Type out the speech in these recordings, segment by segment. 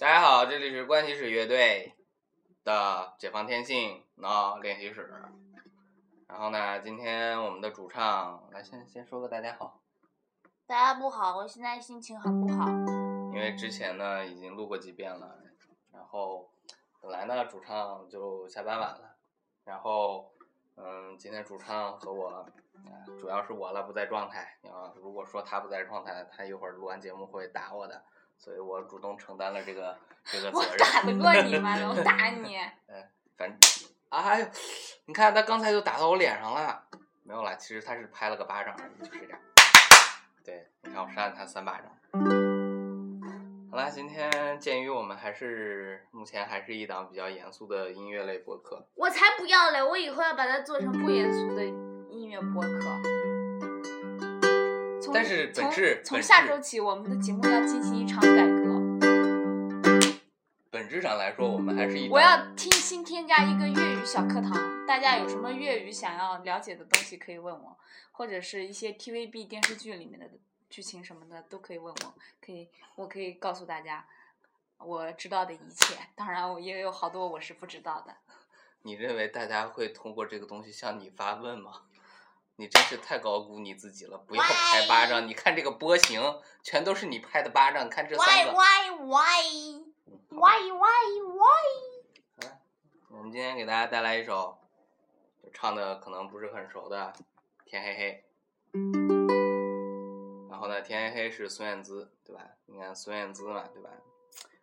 大家好，这里是关系史乐队的解放天性闹练习室。然后呢，今天我们的主唱来先先说个大家好，大家不好，我现在心情很不好。因为之前呢已经录过几遍了，然后本来呢主唱就下班晚了，然后嗯，今天主唱和我，呃主要是我了不在状态，啊，如果说他不在状态，他一会儿录完节目会打我的，所以我主动承担了这个这个责任我。打得过你吗？我打你。反正，哎呦，你看他刚才就打到我脸上了，没有啦，其实他是拍了个巴掌而已，就是这样。对，你看我扇了他三巴掌。好啦，今天鉴于我们还是目前还是一档比较严肃的音乐类播客，我才不要嘞！我以后要把它做成不严肃的音乐播客。从但是本质从从下周起，我们的节目要进行一场改革。本质上来说，我们还是一我要听新添加一个粤语小课堂，大家有什么粤语想要了解的东西可以问我，或者是一些 TVB 电视剧里面的剧情什么的都可以问我，可以我可以告诉大家我知道的一切。当然，我也有好多我是不知道的。你认为大家会通过这个东西向你发问吗？你真是太高估你自己了！不要拍巴掌，你看这个波形，全都是你拍的巴掌。看这三个，why why why why why？我们今天给大家带来一首，唱的可能不是很熟的《天黑黑》。然后呢，《天黑黑》是孙燕姿，对吧？你看孙燕姿嘛，对吧？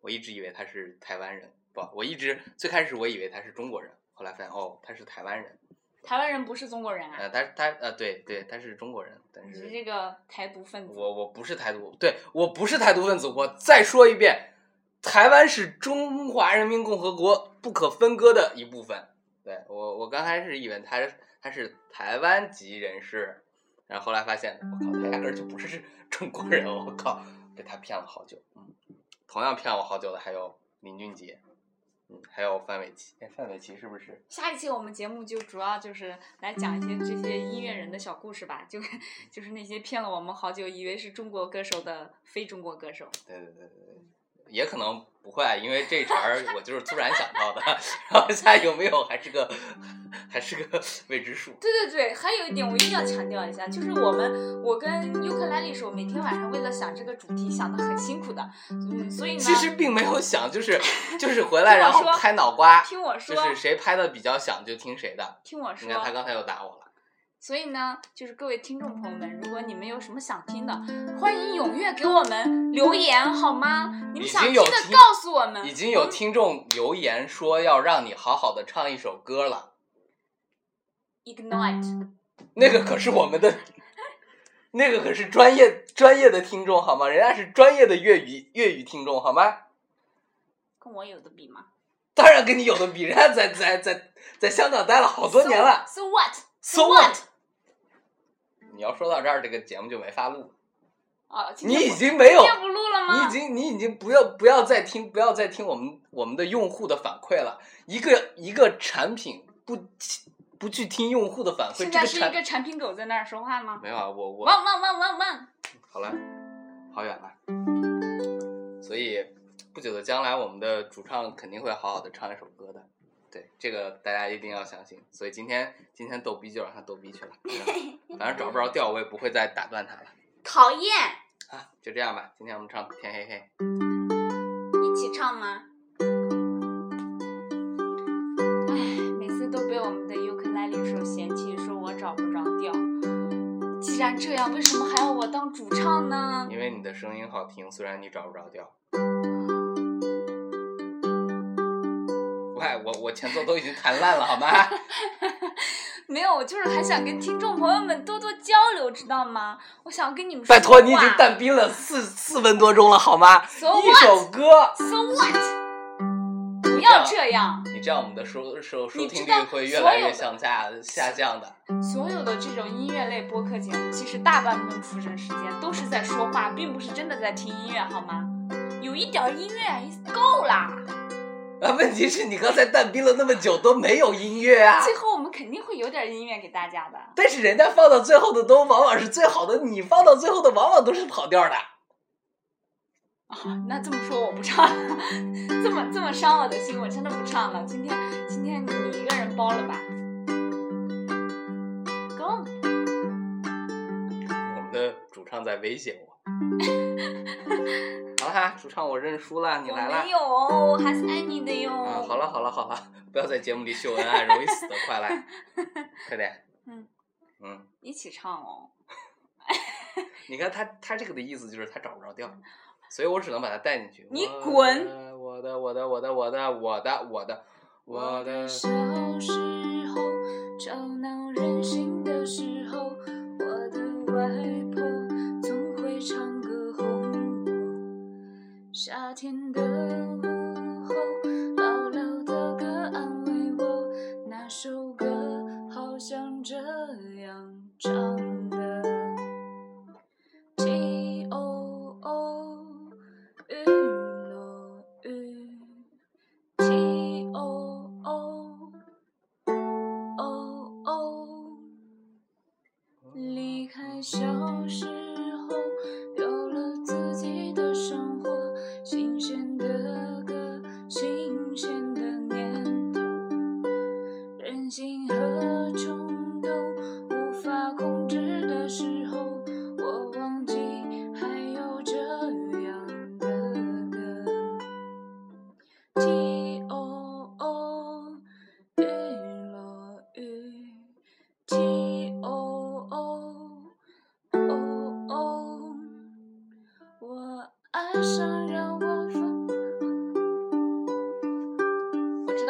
我一直以为她是台湾人，不，我一直最开始我以为她是中国人，后来发现哦，她是台湾人。台湾人不是中国人啊！呃，他他呃，对对，他是中国人，但你是是这个台独分子。我我不是台独，对我不是台独分子。我再说一遍，台湾是中华人民共和国不可分割的一部分。对我我刚开始以为他他是台湾籍人士，然后后来发现，我靠，他压根儿就不是中国人，我靠，被他骗了好久。嗯，同样骗我好久的还有林俊杰，嗯，还有范玮琪。哎，范玮琪是不是？下一期我们节目就主要就是来讲一些这些音乐人的小故事吧，就 就是那些骗了我们好久，以为是中国歌手的非中国歌手。对对对对对，也可能不会，因为这茬儿我就是突然想到的，然后现在有没有还是个还是个 未知数。对对对，还有一点我一定要强调一下，就是我们我跟尤克莱丽手每天晚上为了想这个主题想的很辛苦的，嗯，所以呢，其实并没有想，就是 就是回来然后说拍脑瓜，听我说，就是谁拍的比较响就听谁的。听我说你看他，刚才又打我了，所以呢，就是各位听众朋友们，如果你们有什么想听的，欢迎踊跃给我们留言好吗？你们想听的告诉我们，已经有听众留言说要让你好好的唱一首歌了，ignite。那个可是我们的。那个可是专业专业的听众好吗？人家是专业的粤语粤语听众好吗？跟我有的比吗？当然跟你有的比，人家在在在在香港待了好多年了。So, so what? So what？你要说到这儿，这个节目就没法录。啊，你已经没有不录了吗？你已经你已经不要不要再听不要再听我们我们的用户的反馈了。一个一个产品不不去听用户的反馈，现在是一个产品狗在那儿说话吗？没有啊，我我汪汪汪汪汪！好了，好远了。所以不久的将来，我们的主唱肯定会好好的唱一首歌的。对，这个大家一定要相信。所以今天今天逗逼就让他逗逼去了，反正找不着调，我也不会再打断他了。讨厌，啊，就这样吧。今天我们唱《天黑黑》。一起唱吗？找不着调。既然这样，为什么还要我当主唱呢？因为你的声音好听，虽然你找不着调。喂，我我前奏都已经弹烂了，好吗？没有，我就是还想跟听众朋友们多多交流，知道吗？我想跟你们说拜托，你已经淡冰了四四分多钟了，好吗？So 一？首歌，So what？不要这样，你这样我们的收收收听率会越来越向下下降的。所有的这种音乐类播客节目，其实大半部分出生时间都是在说话，并不是真的在听音乐，好吗？有一点儿音乐够啦。啊，问题是你刚才淡冰了那么久都没有音乐啊。最后我们肯定会有点音乐给大家的。但是人家放到最后的都往往是最好的，你放到最后的往往都是跑调的。啊，那这么说我不唱 了，这么这么伤我的心，我真的不唱了。今天今天你一个人包了吧？Go，我们的主唱在威胁我。好了哈，主唱我认输了，你来了没。有，我还是爱你的哟。啊，好了好了好了，不要在节目里秀恩爱，容易死的，快来，快点。嗯嗯，一起唱哦。你看他他这个的意思就是他找不着调，所以我只能把他带进去。你我滚的！我的我的我的我的我的我的我的。小时候吵闹任性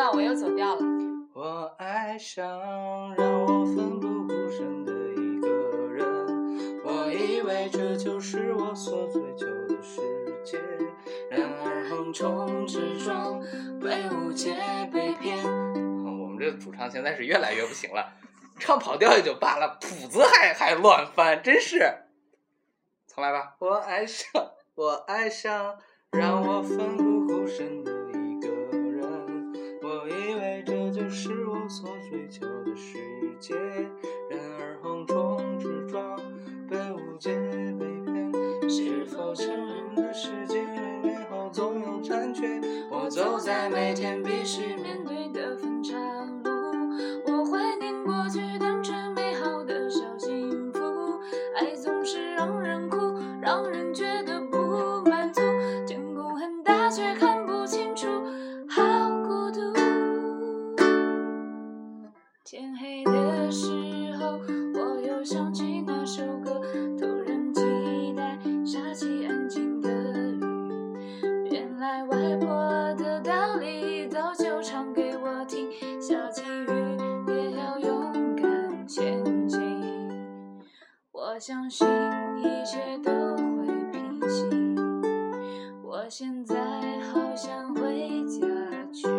道我又走调了。我爱上让我奋不顾身的一个人，我以为这就是我所追求的世界，然而横冲直撞，被误解被骗。我们这主唱现在是越来越不行了，唱跑调也就罢了，谱子还还乱翻，真是。重来吧。我爱上，我爱上让我奋不顾身的是我所追求的世界，然而横冲直撞，被误解被骗。是否成人的世界美好总有残缺？我走在每天必须面对的在好想回家去。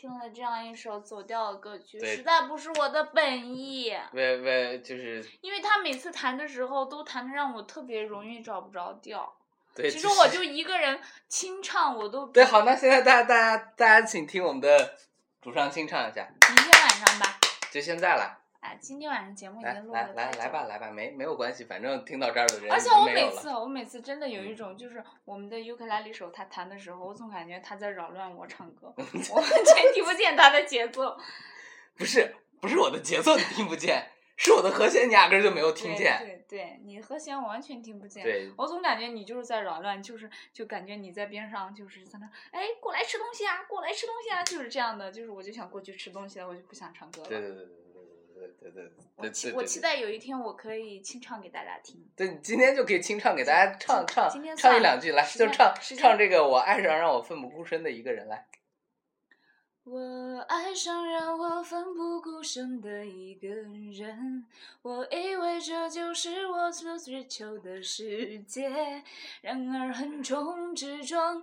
听了这样一首走调的歌曲，实在不是我的本意。为为就是因为他每次弹的时候都弹的让我特别容易找不着调。对，其实我就一个人清唱，我都对。好，那现在大家大家大家请听我们的主唱清唱一下，明天晚上吧。就现在了。哎，今天晚上节目已经录来来了太久了来吧来吧，没没有关系，反正听到这儿的人而且我每次，我每次真的有一种，就是我们的尤克里里手他弹的时候，我总感觉他在扰乱我唱歌，我完全听不见他的节奏。不是不是我的节奏你听不见，是我的和弦你压根儿就没有听见。对对，你和弦我完全听不见。对我总感觉你就是在扰乱，就是就感觉你在边上就是在那，哎，过来吃东西啊，过来吃东西啊，就是这样的，就是我就想过去吃东西了，我就不想唱歌了。对对对对对对对对我。期待有一天我可以清唱给大家听。对，你今天就可以清唱给大家唱唱唱一两句，来就唱唱这个我爱上让我奋不顾身的一个人来。我爱上让我奋不顾身的一个人，我以为这就是我所追求的世界，然而横冲直撞，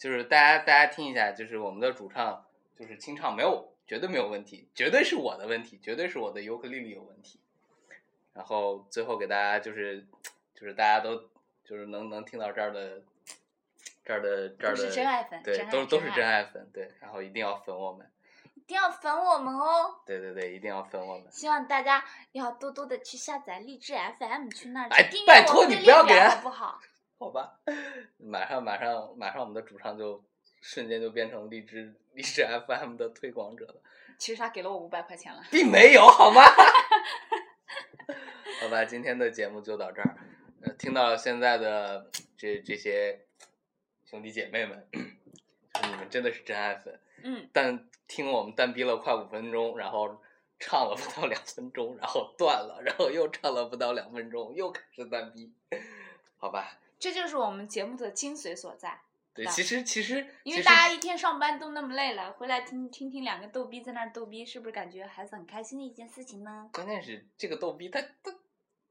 就是大家大家听一下，就是我们的主唱就是清唱没有绝对没有问题，绝对是我的问题，绝对是我的尤克里里有问题。然后最后给大家就是就是大家都就是能能听到这儿的这儿的这儿的是真爱粉对都都是真爱粉，对，然后一定要粉我们，一定要粉我们哦！对对对，一定要粉我们。希望大家要多多的去下载荔枝 FM，去那儿订阅拜托我们的你不要给人列表好不好？好吧，马上马上马上，我们的主唱就瞬间就变成荔枝荔枝 FM 的推广者了，其实他给了我五百块钱了。并没有好吗？好吧，今天的节目就到这儿。呃，听到现在的这这些兄弟姐妹们，就是你们真的是真爱粉，嗯，但听我们单逼了快五分钟，然后唱了不到两分钟，然后断了，然后又唱了不到两分钟，又开始单逼，好吧？这就是我们节目的精髓所在。对，其实其实因为大家一天上班都那么累了，回来听听听两个逗逼在那儿逗逼，是不是感觉还是很开心的一件事情呢？关键是这个逗逼，他他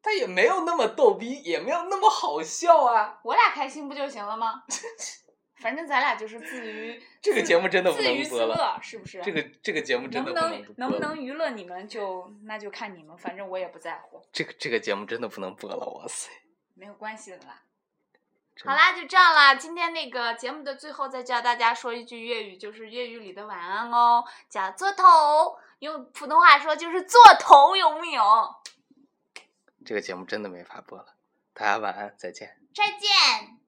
他也没有那么逗逼，也没有那么好笑啊。我俩开心不就行了吗？反正咱俩就是自娱 这个节目真的不自娱自能播了，乐，是不是？这个这个节目真的不播不能能不能娱乐你们就那就看你们，反正我也不在乎，这个这个节目真的不能播了，哇塞！没有关系的啦。好啦，就这样啦。今天那个节目的最后再教大家说一句粤语，就是粤语里的晚安哦，叫做头，用普通话说就是做头，有木有？这个节目真的没法播了，大家晚安，再见。再见。